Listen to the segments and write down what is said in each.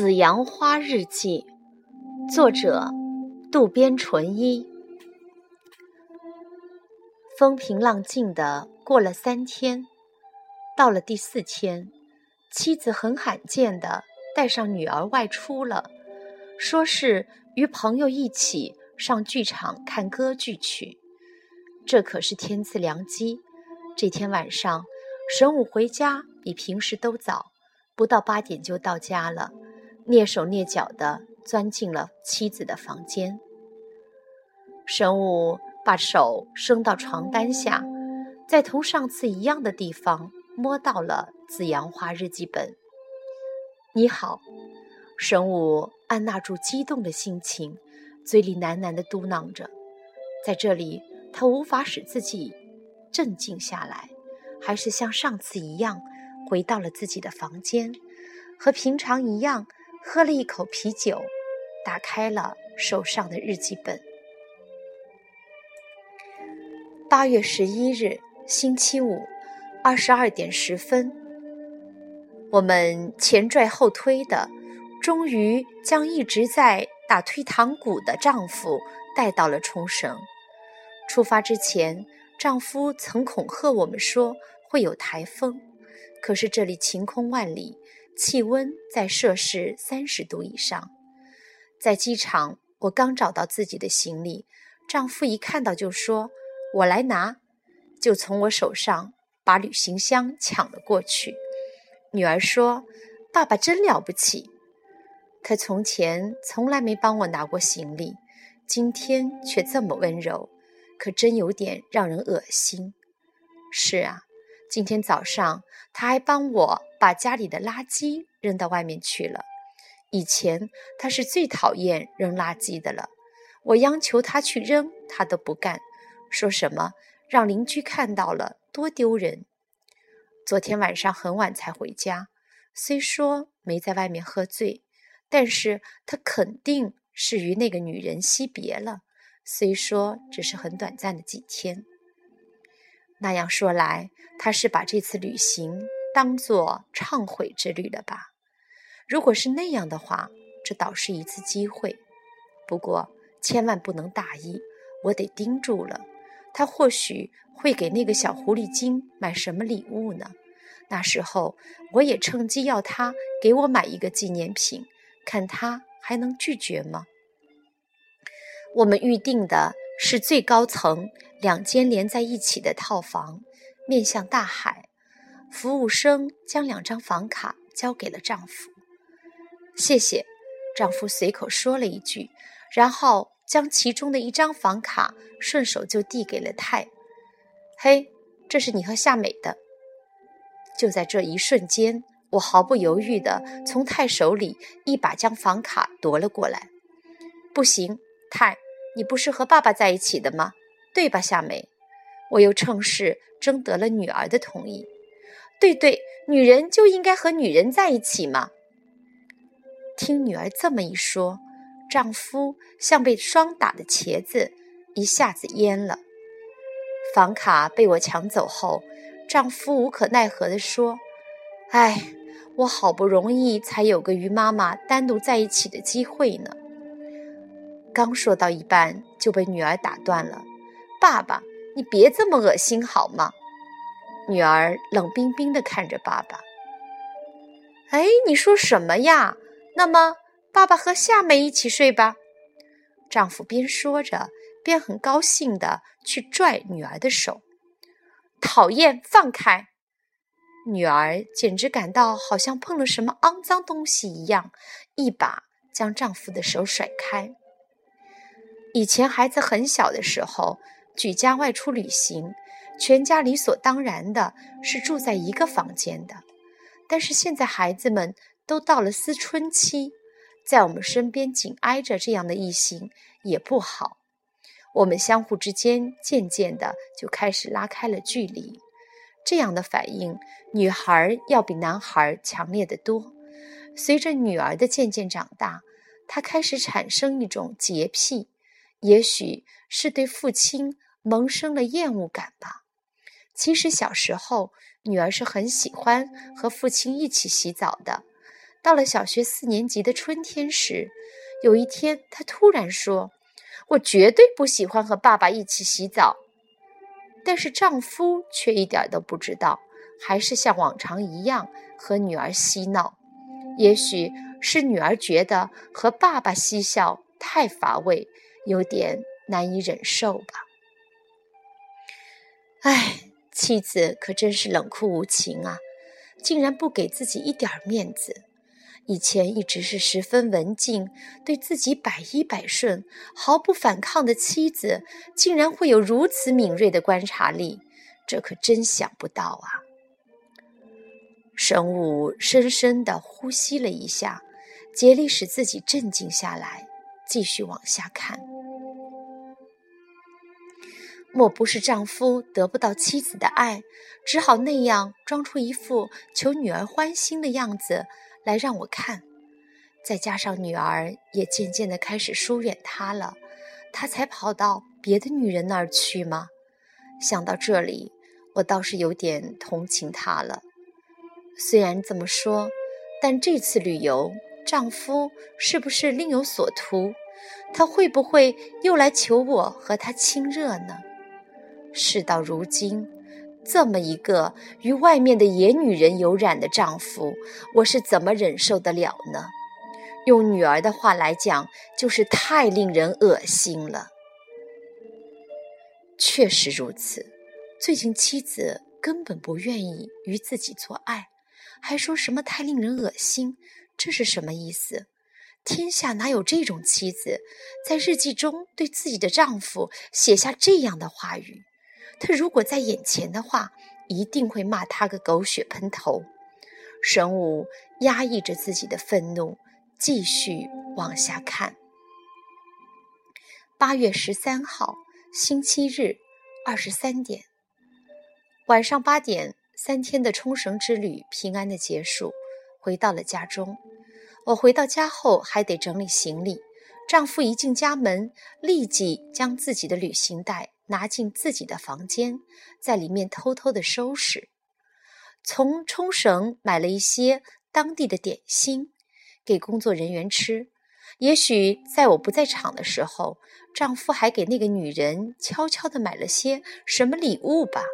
《紫阳花日记》，作者渡边淳一。风平浪静的过了三天，到了第四天，妻子很罕见的带上女儿外出了，说是与朋友一起上剧场看歌剧去。这可是天赐良机。这天晚上，神武回家比平时都早，不到八点就到家了。蹑手蹑脚地钻进了妻子的房间，神武把手伸到床单下，在同上次一样的地方摸到了《紫阳花日记本》。你好，神武按捺住激动的心情，嘴里喃喃地嘟囔着。在这里，他无法使自己镇静下来，还是像上次一样回到了自己的房间，和平常一样。喝了一口啤酒，打开了手上的日记本。八月十一日，星期五，二十二点十分，我们前拽后推的，终于将一直在打退堂鼓的丈夫带到了冲绳。出发之前，丈夫曾恐吓我们说会有台风，可是这里晴空万里。气温在摄氏三十度以上，在机场，我刚找到自己的行李，丈夫一看到就说：“我来拿。”就从我手上把旅行箱抢了过去。女儿说：“爸爸真了不起，他从前从来没帮我拿过行李，今天却这么温柔，可真有点让人恶心。”是啊。今天早上，他还帮我把家里的垃圾扔到外面去了。以前他是最讨厌扔垃圾的了，我央求他去扔，他都不干，说什么让邻居看到了多丢人。昨天晚上很晚才回家，虽说没在外面喝醉，但是他肯定是与那个女人惜别了，虽说只是很短暂的几天。那样说来，他是把这次旅行当作忏悔之旅了吧？如果是那样的话，这倒是一次机会。不过千万不能大意，我得盯住了。他或许会给那个小狐狸精买什么礼物呢？那时候我也趁机要他给我买一个纪念品，看他还能拒绝吗？我们预定的。是最高层两间连在一起的套房，面向大海。服务生将两张房卡交给了丈夫。谢谢，丈夫随口说了一句，然后将其中的一张房卡顺手就递给了泰。嘿，这是你和夏美的。就在这一瞬间，我毫不犹豫地从泰手里一把将房卡夺了过来。不行，泰。你不是和爸爸在一起的吗？对吧，夏美？我又趁势征得了女儿的同意。对对，女人就应该和女人在一起嘛。听女儿这么一说，丈夫像被霜打的茄子，一下子蔫了。房卡被我抢走后，丈夫无可奈何地说：“哎，我好不容易才有个与妈妈单独在一起的机会呢。”刚说到一半，就被女儿打断了。爸爸，你别这么恶心好吗？女儿冷冰冰地看着爸爸。哎，你说什么呀？那么，爸爸和夏美一起睡吧。丈夫边说着，边很高兴地去拽女儿的手。讨厌，放开！女儿简直感到好像碰了什么肮脏东西一样，一把将丈夫的手甩开。以前孩子很小的时候，举家外出旅行，全家理所当然的是住在一个房间的。但是现在孩子们都到了思春期，在我们身边紧挨着这样的异性也不好。我们相互之间渐渐的就开始拉开了距离。这样的反应，女孩要比男孩强烈的多。随着女儿的渐渐长大，她开始产生一种洁癖。也许是对父亲萌生了厌恶感吧。其实小时候，女儿是很喜欢和父亲一起洗澡的。到了小学四年级的春天时，有一天，她突然说：“我绝对不喜欢和爸爸一起洗澡。”但是丈夫却一点都不知道，还是像往常一样和女儿嬉闹。也许是女儿觉得和爸爸嬉笑太乏味，有点难以忍受吧。唉，妻子可真是冷酷无情啊！竟然不给自己一点面子。以前一直是十分文静，对自己百依百顺、毫不反抗的妻子，竟然会有如此敏锐的观察力，这可真想不到啊！神武深深地呼吸了一下，竭力使自己镇静下来，继续往下看。莫不是丈夫得不到妻子的爱，只好那样装出一副求女儿欢心的样子来让我看。再加上女儿也渐渐的开始疏远他了，他才跑到别的女人那儿去吗？想到这里，我倒是有点同情他了。虽然这么说，但这次旅游，丈夫是不是另有所图？他会不会又来求我和他亲热呢？事到如今，这么一个与外面的野女人有染的丈夫，我是怎么忍受得了呢？用女儿的话来讲，就是太令人恶心了。确实如此，最近妻子根本不愿意与自己做爱，还说什么太令人恶心，这是什么意思？天下哪有这种妻子，在日记中对自己的丈夫写下这样的话语？他如果在眼前的话，一定会骂他个狗血喷头。神武压抑着自己的愤怒，继续往下看。八月十三号，星期日，二十三点，晚上八点，三天的冲绳之旅平安的结束，回到了家中。我回到家后还得整理行李。丈夫一进家门，立即将自己的旅行袋。拿进自己的房间，在里面偷偷的收拾。从冲绳买了一些当地的点心给工作人员吃。也许在我不在场的时候，丈夫还给那个女人悄悄的买了些什么礼物吧？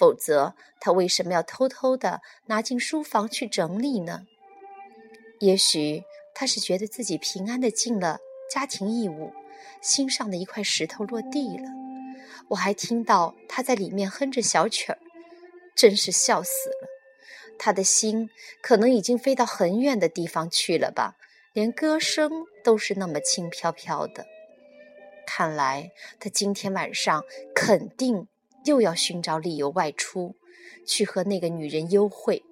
否则他为什么要偷偷的拿进书房去整理呢？也许他是觉得自己平安的尽了家庭义务，心上的一块石头落地了。我还听到他在里面哼着小曲儿，真是笑死了。他的心可能已经飞到很远的地方去了吧，连歌声都是那么轻飘飘的。看来他今天晚上肯定又要寻找理由外出，去和那个女人幽会，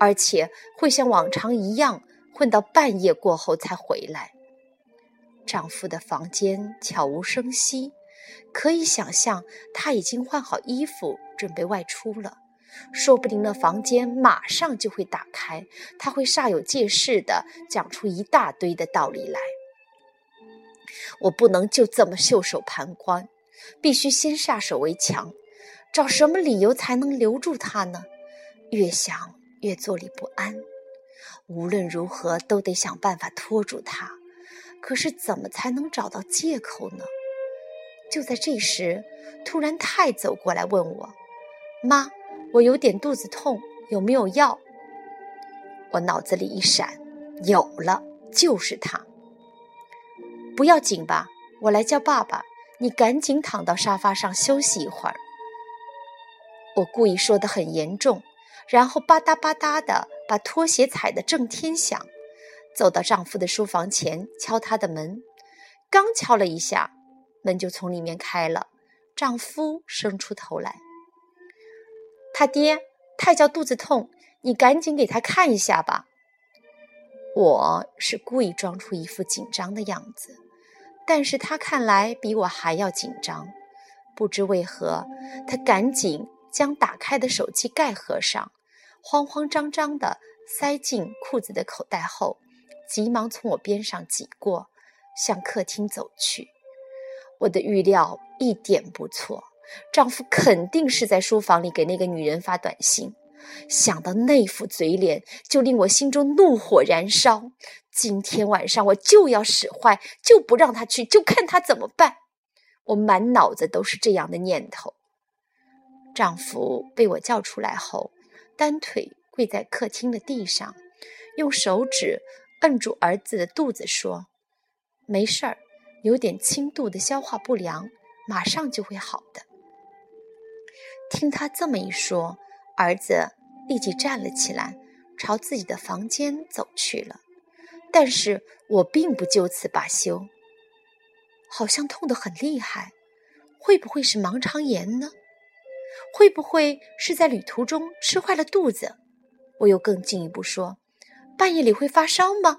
而且会像往常一样混到半夜过后才回来。丈夫的房间悄无声息。可以想象，他已经换好衣服，准备外出了。说不定那房间马上就会打开，他会煞有介事的讲出一大堆的道理来。我不能就这么袖手旁观，必须先下手为强。找什么理由才能留住他呢？越想越坐立不安。无论如何都得想办法拖住他。可是怎么才能找到借口呢？就在这时，突然太走过来问我：“妈，我有点肚子痛，有没有药？”我脑子里一闪，有了，就是他。不要紧吧？我来叫爸爸，你赶紧躺到沙发上休息一会儿。我故意说的很严重，然后吧嗒吧嗒的把拖鞋踩得震天响，走到丈夫的书房前敲他的门，刚敲了一下。门就从里面开了，丈夫伸出头来。他爹，太叫肚子痛，你赶紧给他看一下吧。我是故意装出一副紧张的样子，但是他看来比我还要紧张。不知为何，他赶紧将打开的手机盖合上，慌慌张张的塞进裤子的口袋后，急忙从我边上挤过，向客厅走去。我的预料一点不错，丈夫肯定是在书房里给那个女人发短信，想到那副嘴脸，就令我心中怒火燃烧。今天晚上我就要使坏，就不让他去，就看他怎么办。我满脑子都是这样的念头。丈夫被我叫出来后，单腿跪在客厅的地上，用手指摁住儿子的肚子，说：“没事儿，有点轻度的消化不良，马上就会好的。”听他这么一说，儿子立即站了起来，朝自己的房间走去了。但是我并不就此罢休，好像痛得很厉害，会不会是盲肠炎呢？会不会是在旅途中吃坏了肚子？我又更进一步说，半夜里会发烧吗？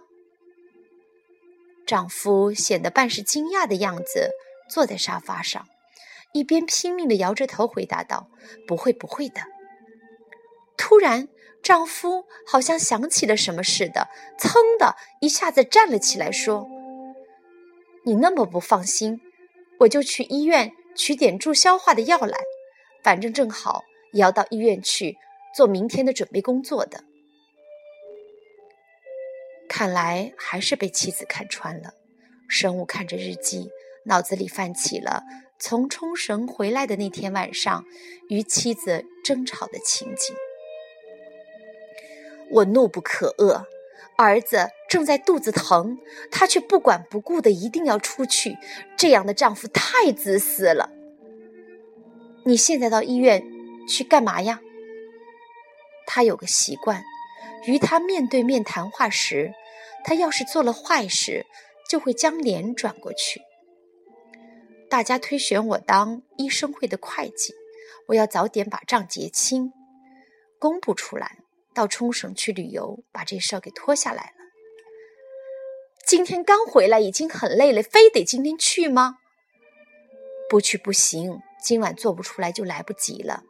丈夫显得半是惊讶的样子，坐在沙发上，一边拼命地摇着头回答道：“不会，不会的。”突然，丈夫好像想起了什么似的，噌的一下子站了起来，说：“你那么不放心，我就去医院取点助消化的药来。”反正正好也要到医院去做明天的准备工作的，看来还是被妻子看穿了。生物看着日记，脑子里泛起了从冲绳回来的那天晚上与妻子争吵的情景。我怒不可遏，儿子正在肚子疼，他却不管不顾的一定要出去，这样的丈夫太自私了。你现在到医院去干嘛呀？他有个习惯，与他面对面谈话时，他要是做了坏事，就会将脸转过去。大家推选我当医生会的会计，我要早点把账结清，公布出来，到冲绳去旅游，把这事儿给拖下来了。今天刚回来，已经很累了，非得今天去吗？不去不行。今晚做不出来就来不及了。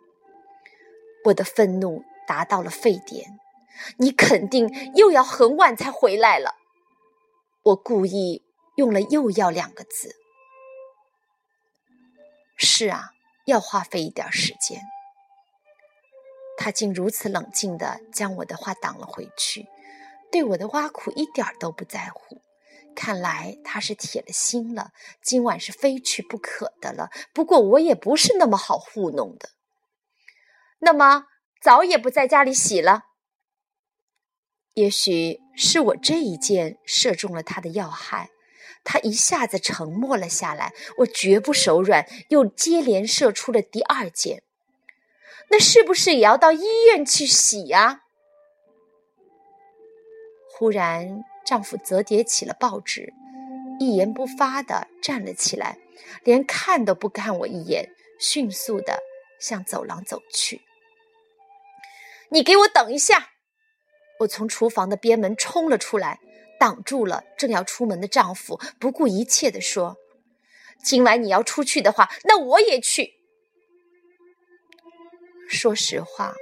我的愤怒达到了沸点，你肯定又要很晚才回来了。我故意用了“又要”两个字。是啊，要花费一点时间。他竟如此冷静的将我的话挡了回去，对我的挖苦一点都不在乎。看来他是铁了心了，今晚是非去不可的了。不过我也不是那么好糊弄的。那么澡也不在家里洗了？也许是我这一箭射中了他的要害，他一下子沉默了下来。我绝不手软，又接连射出了第二箭。那是不是也要到医院去洗呀？忽然。丈夫折叠起了报纸，一言不发地站了起来，连看都不看我一眼，迅速地向走廊走去。你给我等一下！我从厨房的边门冲了出来，挡住了正要出门的丈夫，不顾一切地说：“今晚你要出去的话，那我也去。”说实话，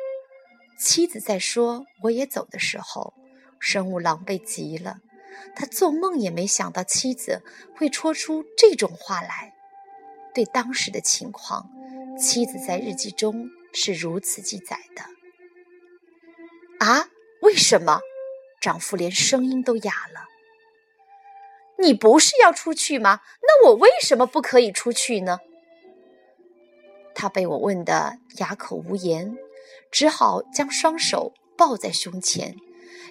妻子在说我也走的时候。生物狼狈极了，他做梦也没想到妻子会说出这种话来。对当时的情况，妻子在日记中是如此记载的：“啊，为什么？”丈夫连声音都哑了。“你不是要出去吗？那我为什么不可以出去呢？”他被我问得哑口无言，只好将双手抱在胸前。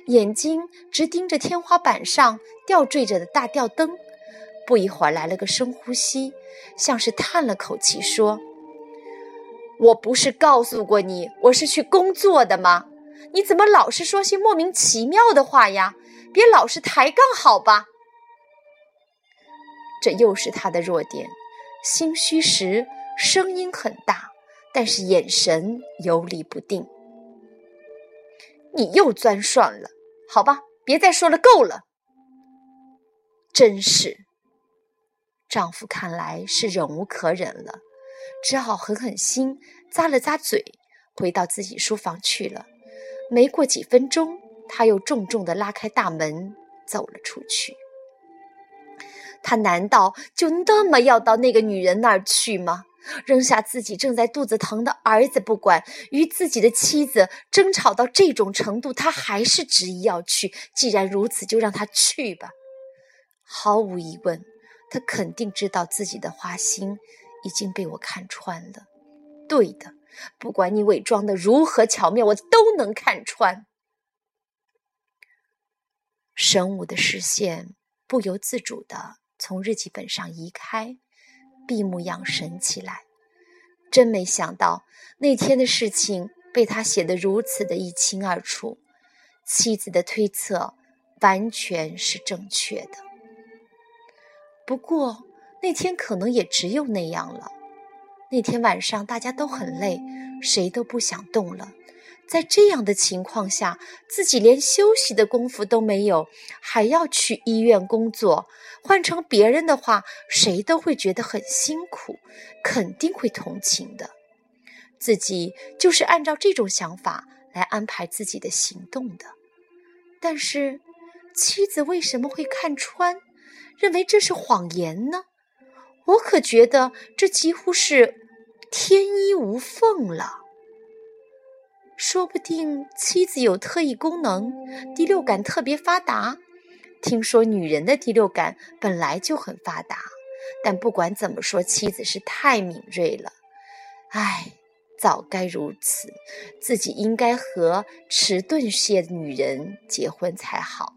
眼睛直盯着天花板上吊坠着的大吊灯，不一会儿来了个深呼吸，像是叹了口气，说：“我不是告诉过你我是去工作的吗？你怎么老是说些莫名其妙的话呀？别老是抬杠好吧？”这又是他的弱点，心虚时声音很大，但是眼神游离不定。你又钻涮了，好吧，别再说了，够了。真是，丈夫看来是忍无可忍了，只好狠狠心咂了咂嘴，回到自己书房去了。没过几分钟，他又重重的拉开大门走了出去。他难道就那么要到那个女人那儿去吗？扔下自己正在肚子疼的儿子不管，与自己的妻子争吵到这种程度，他还是执意要去。既然如此，就让他去吧。毫无疑问，他肯定知道自己的花心已经被我看穿了。对的，不管你伪装的如何巧妙，我都能看穿。神武的视线不由自主的从日记本上移开。闭目养神起来，真没想到那天的事情被他写得如此的一清二楚。妻子的推测完全是正确的，不过那天可能也只有那样了。那天晚上大家都很累，谁都不想动了。在这样的情况下，自己连休息的功夫都没有，还要去医院工作。换成别人的话，谁都会觉得很辛苦，肯定会同情的。自己就是按照这种想法来安排自己的行动的。但是，妻子为什么会看穿，认为这是谎言呢？我可觉得这几乎是天衣无缝了。说不定妻子有特异功能，第六感特别发达。听说女人的第六感本来就很发达，但不管怎么说，妻子是太敏锐了。唉，早该如此，自己应该和迟钝些的女人结婚才好。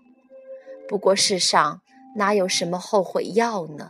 不过世上哪有什么后悔药呢？